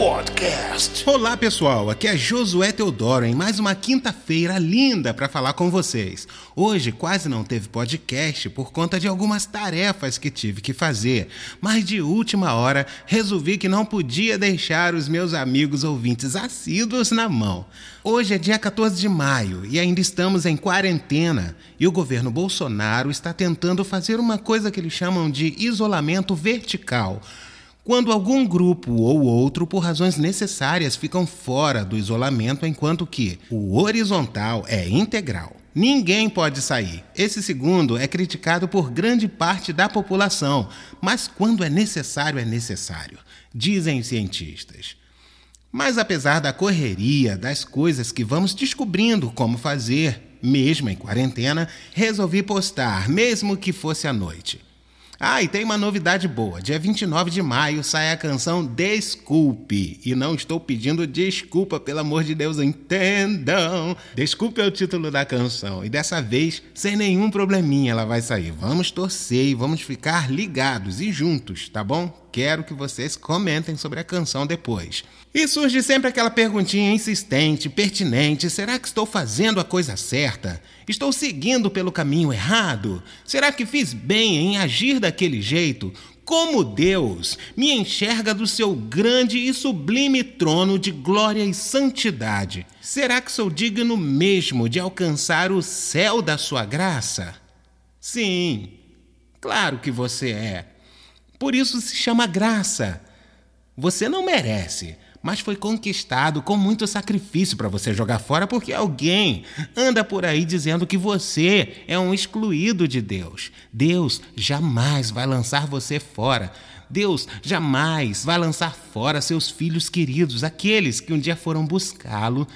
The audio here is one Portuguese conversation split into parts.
Podcast. Olá pessoal, aqui é Josué Teodoro em mais uma quinta-feira linda para falar com vocês. Hoje quase não teve podcast por conta de algumas tarefas que tive que fazer, mas de última hora resolvi que não podia deixar os meus amigos ouvintes assíduos na mão. Hoje é dia 14 de maio e ainda estamos em quarentena e o governo Bolsonaro está tentando fazer uma coisa que eles chamam de isolamento vertical quando algum grupo ou outro, por razões necessárias, ficam fora do isolamento, enquanto que o horizontal é integral. Ninguém pode sair. Esse segundo é criticado por grande parte da população, mas quando é necessário, é necessário, dizem cientistas. Mas apesar da correria, das coisas que vamos descobrindo como fazer, mesmo em quarentena, resolvi postar, mesmo que fosse à noite. Ah, e tem uma novidade boa. Dia 29 de maio sai a canção Desculpe. E não estou pedindo desculpa, pelo amor de Deus, entendam. Desculpe é o título da canção. E dessa vez, sem nenhum probleminha, ela vai sair. Vamos torcer e vamos ficar ligados e juntos, tá bom? Quero que vocês comentem sobre a canção depois. E surge sempre aquela perguntinha insistente, pertinente: será que estou fazendo a coisa certa? Estou seguindo pelo caminho errado? Será que fiz bem em agir daquele jeito? Como Deus me enxerga do seu grande e sublime trono de glória e santidade? Será que sou digno mesmo de alcançar o céu da sua graça? Sim, claro que você é. Por isso se chama graça. Você não merece, mas foi conquistado com muito sacrifício para você jogar fora porque alguém anda por aí dizendo que você é um excluído de Deus. Deus jamais vai lançar você fora. Deus jamais vai lançar fora seus filhos queridos, aqueles que um dia foram buscá-lo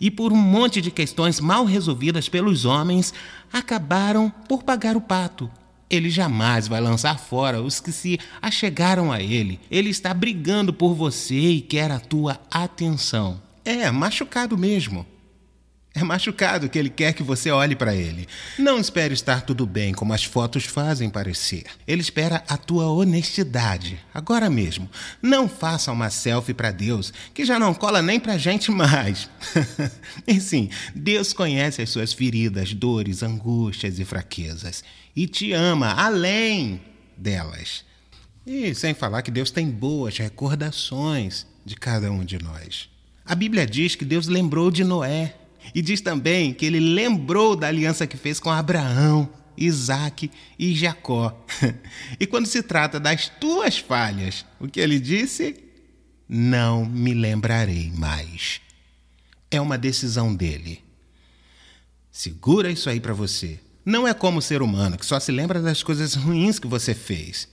e, por um monte de questões mal resolvidas pelos homens, acabaram por pagar o pato ele jamais vai lançar fora os que se achegaram a ele. Ele está brigando por você e quer a tua atenção. É, machucado mesmo. É machucado que ele quer que você olhe para ele. Não espere estar tudo bem, como as fotos fazem parecer. Ele espera a tua honestidade, agora mesmo. Não faça uma selfie para Deus, que já não cola nem pra gente mais. e sim, Deus conhece as suas feridas, dores, angústias e fraquezas. E te ama além delas. E sem falar que Deus tem boas recordações de cada um de nós. A Bíblia diz que Deus lembrou de Noé e diz também que ele lembrou da aliança que fez com Abraão, Isaac e Jacó. e quando se trata das tuas falhas, o que ele disse? Não me lembrarei mais. É uma decisão dele. Segura isso aí para você. Não é como o ser humano que só se lembra das coisas ruins que você fez.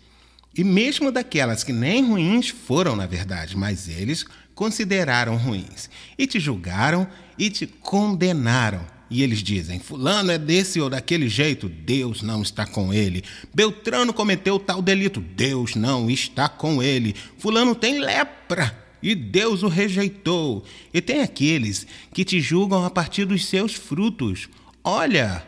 E mesmo daquelas que nem ruins foram, na verdade, mas eles consideraram ruins e te julgaram e te condenaram. E eles dizem: Fulano é desse ou daquele jeito, Deus não está com ele. Beltrano cometeu tal delito, Deus não está com ele. Fulano tem lepra e Deus o rejeitou. E tem aqueles que te julgam a partir dos seus frutos. Olha,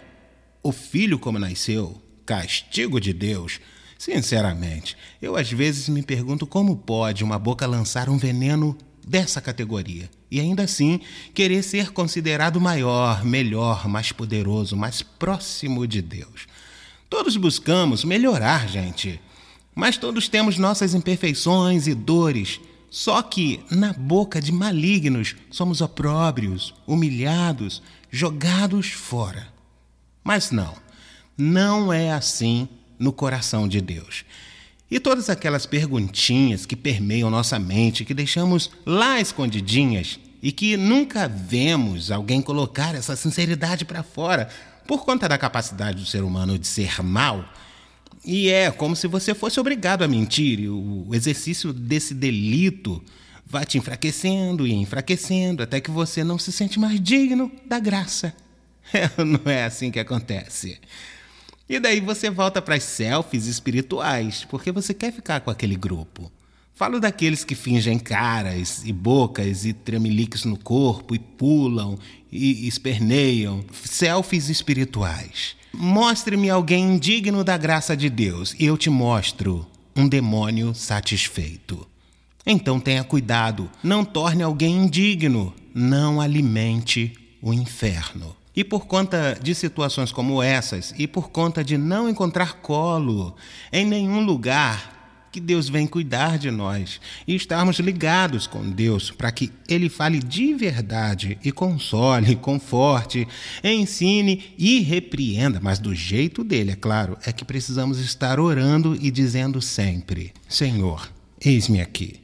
o filho como nasceu, castigo de Deus. Sinceramente, eu às vezes me pergunto como pode uma boca lançar um veneno dessa categoria e ainda assim querer ser considerado maior, melhor, mais poderoso, mais próximo de Deus. Todos buscamos melhorar, gente, mas todos temos nossas imperfeições e dores. Só que na boca de malignos somos opróbrios, humilhados, jogados fora. Mas não, não é assim no coração de Deus. E todas aquelas perguntinhas que permeiam nossa mente, que deixamos lá escondidinhas e que nunca vemos alguém colocar essa sinceridade para fora por conta da capacidade do ser humano de ser mal. E é como se você fosse obrigado a mentir, e o exercício desse delito vai te enfraquecendo e enfraquecendo até que você não se sente mais digno da graça. É, não é assim que acontece. E daí você volta para as selfies espirituais, porque você quer ficar com aquele grupo. Falo daqueles que fingem caras e bocas e tremeliques no corpo e pulam e esperneiam. Selfies espirituais. Mostre-me alguém indigno da graça de Deus e eu te mostro um demônio satisfeito. Então tenha cuidado, não torne alguém indigno, não alimente o inferno. E por conta de situações como essas, e por conta de não encontrar colo em nenhum lugar, que Deus vem cuidar de nós e estarmos ligados com Deus para que Ele fale de verdade e console, conforte, ensine e repreenda, mas do jeito dele, é claro, é que precisamos estar orando e dizendo sempre: Senhor, eis-me aqui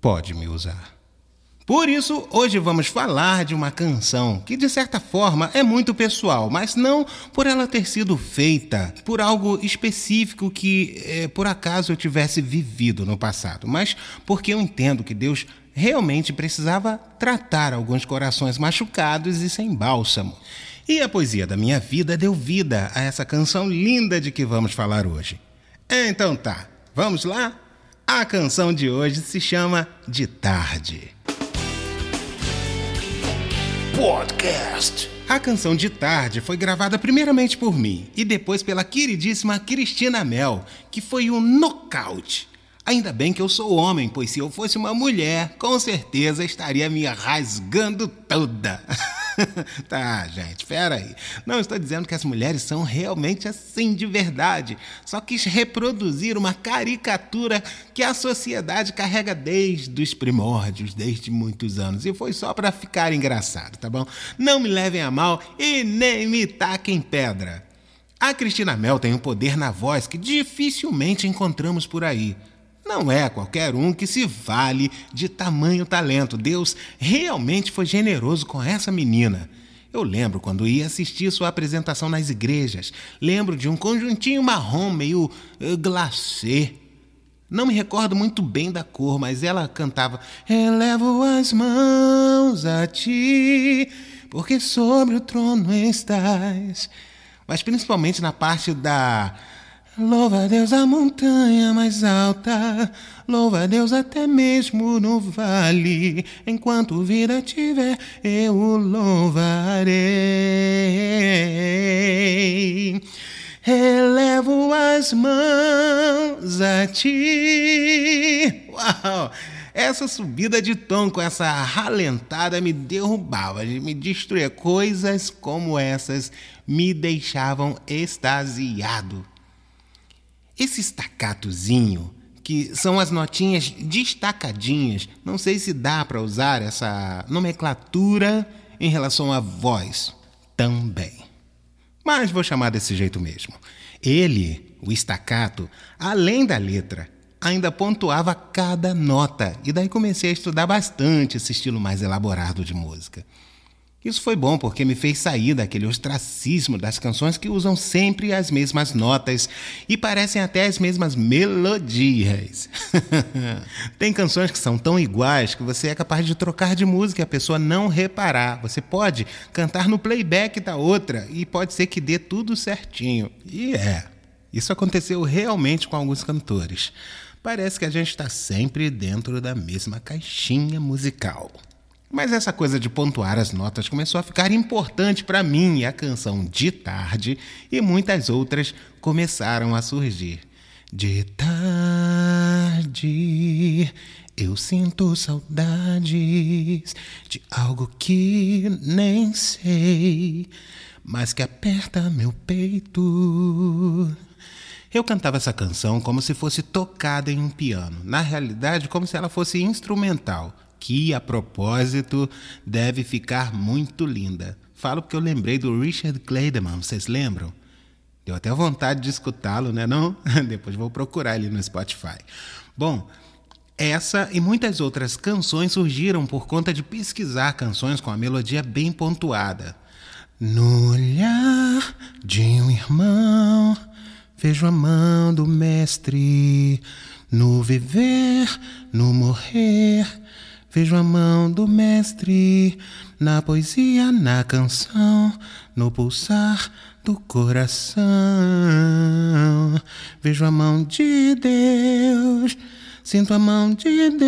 pode me usar. Por isso, hoje vamos falar de uma canção que, de certa forma, é muito pessoal, mas não por ela ter sido feita por algo específico que, é, por acaso, eu tivesse vivido no passado, mas porque eu entendo que Deus realmente precisava tratar alguns corações machucados e sem bálsamo. E a poesia da minha vida deu vida a essa canção linda de que vamos falar hoje. Então tá, vamos lá? A canção de hoje se chama De Tarde. Podcast. A canção De Tarde foi gravada primeiramente por mim e depois pela queridíssima Cristina Mel, que foi um nocaute. Ainda bem que eu sou homem, pois se eu fosse uma mulher, com certeza estaria me rasgando toda. tá, gente, pera aí. Não estou dizendo que as mulheres são realmente assim de verdade. Só quis reproduzir uma caricatura que a sociedade carrega desde os primórdios, desde muitos anos. E foi só para ficar engraçado, tá bom? Não me levem a mal e nem me taquem pedra. A Cristina Mel tem um poder na voz que dificilmente encontramos por aí. Não é qualquer um que se vale de tamanho talento. Deus realmente foi generoso com essa menina. Eu lembro quando ia assistir sua apresentação nas igrejas. Lembro de um conjuntinho marrom meio uh, glacê. Não me recordo muito bem da cor, mas ela cantava: Elevo as mãos a ti, porque sobre o trono estás. Mas principalmente na parte da Louva a Deus a montanha mais alta, louva a Deus até mesmo no vale. Enquanto vida tiver, eu o louvarei. Elevo as mãos a ti. Uau! Essa subida de tom com essa ralentada me derrubava, me destruía. Coisas como essas me deixavam extasiado. Esse estaccatozinho, que são as notinhas destacadinhas, não sei se dá para usar essa nomenclatura em relação à voz também. Mas vou chamar desse jeito mesmo. Ele, o estacato, além da letra, ainda pontuava cada nota, e daí comecei a estudar bastante esse estilo mais elaborado de música. Isso foi bom porque me fez sair daquele ostracismo das canções que usam sempre as mesmas notas e parecem até as mesmas melodias. Tem canções que são tão iguais que você é capaz de trocar de música e a pessoa não reparar. Você pode cantar no playback da outra e pode ser que dê tudo certinho. E é, isso aconteceu realmente com alguns cantores. Parece que a gente está sempre dentro da mesma caixinha musical. Mas essa coisa de pontuar as notas começou a ficar importante para mim e a canção De Tarde e muitas outras começaram a surgir. De tarde eu sinto saudades de algo que nem sei, mas que aperta meu peito. Eu cantava essa canção como se fosse tocada em um piano, na realidade, como se ela fosse instrumental que, a propósito, deve ficar muito linda. Falo porque eu lembrei do Richard Clayderman, vocês lembram? Deu até vontade de escutá-lo, né não? Depois vou procurar ele no Spotify. Bom, essa e muitas outras canções surgiram por conta de pesquisar canções com a melodia bem pontuada. No olhar de um irmão, vejo a mão do mestre. No viver, no morrer, Vejo a mão do mestre na poesia, na canção, no pulsar do coração. Vejo a mão de Deus, sinto a mão de Deus.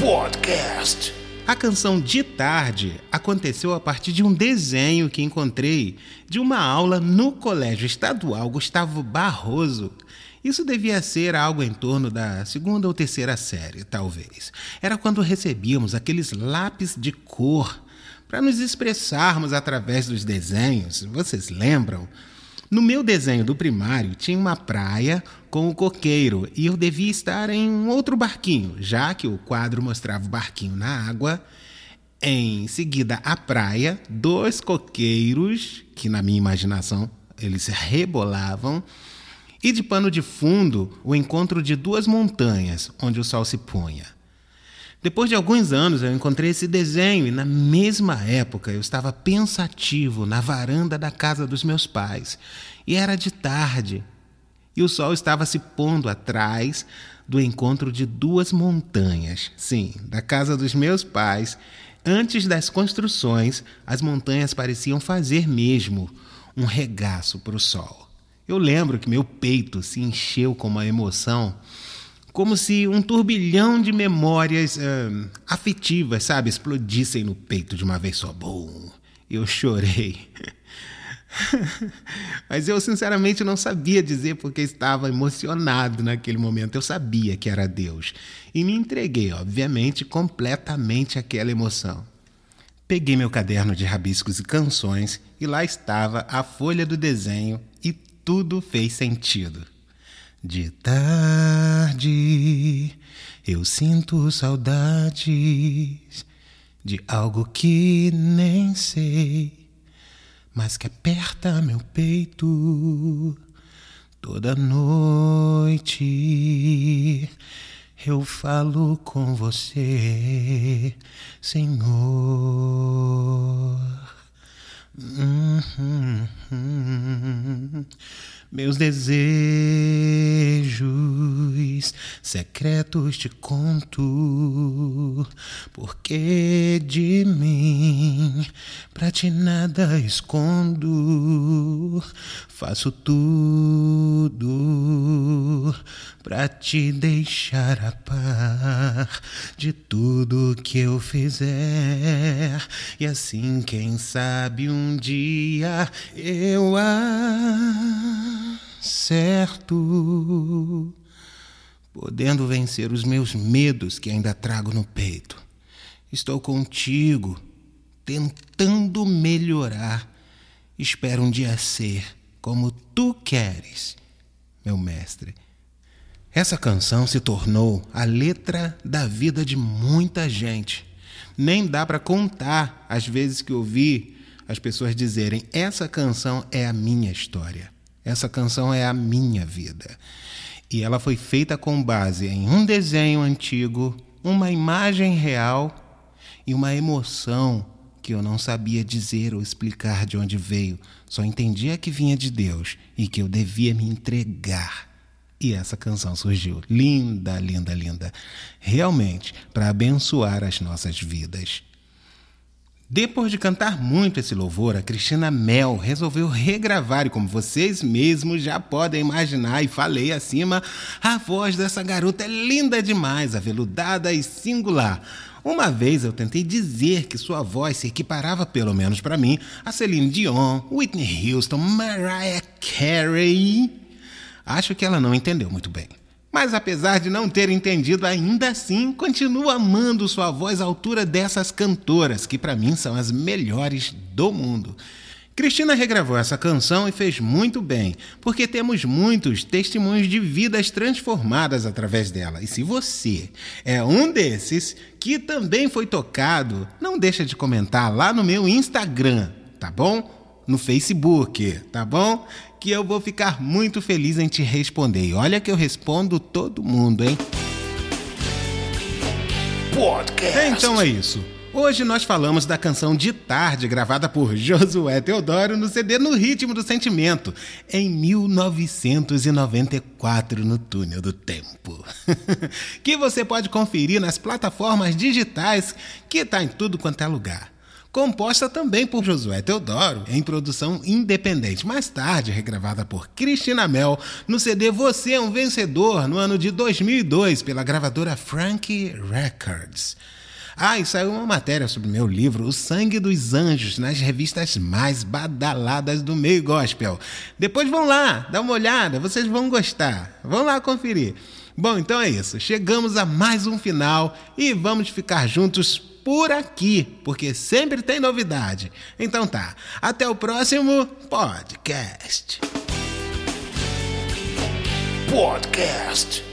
Podcast. A canção De Tarde aconteceu a partir de um desenho que encontrei de uma aula no Colégio Estadual Gustavo Barroso. Isso devia ser algo em torno da segunda ou terceira série, talvez. Era quando recebíamos aqueles lápis de cor para nos expressarmos através dos desenhos. Vocês lembram? No meu desenho do primário tinha uma praia com o coqueiro e eu devia estar em um outro barquinho, já que o quadro mostrava o barquinho na água. Em seguida, a praia, dois coqueiros, que na minha imaginação eles rebolavam, e de pano de fundo, o encontro de duas montanhas onde o sol se punha. Depois de alguns anos, eu encontrei esse desenho e, na mesma época, eu estava pensativo na varanda da casa dos meus pais. E era de tarde. E o sol estava se pondo atrás do encontro de duas montanhas. Sim, da casa dos meus pais. Antes das construções, as montanhas pareciam fazer mesmo um regaço para o sol. Eu lembro que meu peito se encheu com uma emoção como se um turbilhão de memórias uh, afetivas, sabe, explodissem no peito de uma vez só. Bom, eu chorei. Mas eu sinceramente não sabia dizer porque estava emocionado naquele momento. Eu sabia que era Deus e me entreguei, obviamente, completamente àquela emoção. Peguei meu caderno de rabiscos e canções e lá estava a folha do desenho tudo fez sentido. De tarde eu sinto saudades de algo que nem sei, mas que aperta meu peito toda noite. Eu falo com você, Senhor. Uhum. Meus desejos secretos te conto, porque de mim pra ti nada escondo. Faço tudo pra te deixar a par de tudo que eu fizer. E assim, quem sabe um dia eu acerto, podendo vencer os meus medos que ainda trago no peito. Estou contigo, tentando melhorar. Espero um dia ser como tu queres, meu mestre. Essa canção se tornou a letra da vida de muita gente. Nem dá para contar as vezes que ouvi as pessoas dizerem: essa canção é a minha história, essa canção é a minha vida. E ela foi feita com base em um desenho antigo, uma imagem real e uma emoção que eu não sabia dizer ou explicar de onde veio, só entendia que vinha de Deus e que eu devia me entregar e essa canção surgiu. Linda, linda, linda. Realmente, para abençoar as nossas vidas. Depois de cantar muito esse louvor, a Cristina Mel resolveu regravar, e como vocês mesmos já podem imaginar, e falei acima, a voz dessa garota é linda demais, aveludada e singular. Uma vez eu tentei dizer que sua voz se equiparava, pelo menos para mim, a Celine Dion, Whitney Houston, Mariah Carey Acho que ela não entendeu muito bem. Mas apesar de não ter entendido, ainda assim continuo amando sua voz à altura dessas cantoras, que para mim são as melhores do mundo. Cristina regravou essa canção e fez muito bem, porque temos muitos testemunhos de vidas transformadas através dela. E se você é um desses que também foi tocado, não deixa de comentar lá no meu Instagram, tá bom? no Facebook, tá bom? Que eu vou ficar muito feliz em te responder. E olha que eu respondo todo mundo, hein? Podcast. Então é isso. Hoje nós falamos da canção De Tarde, gravada por Josué Teodoro no CD No Ritmo do Sentimento, em 1994, no Túnel do Tempo. que você pode conferir nas plataformas digitais, que tá em tudo quanto é lugar composta também por Josué Teodoro, em produção independente, mais tarde regravada por Cristina Mel no CD Você é um Vencedor, no ano de 2002, pela gravadora Frankie Records. Ah, e saiu uma matéria sobre meu livro O Sangue dos Anjos nas revistas mais badaladas do meio gospel. Depois vão lá, dá uma olhada, vocês vão gostar. Vão lá conferir. Bom, então é isso. Chegamos a mais um final e vamos ficar juntos por aqui, porque sempre tem novidade. Então tá, até o próximo podcast. Podcast.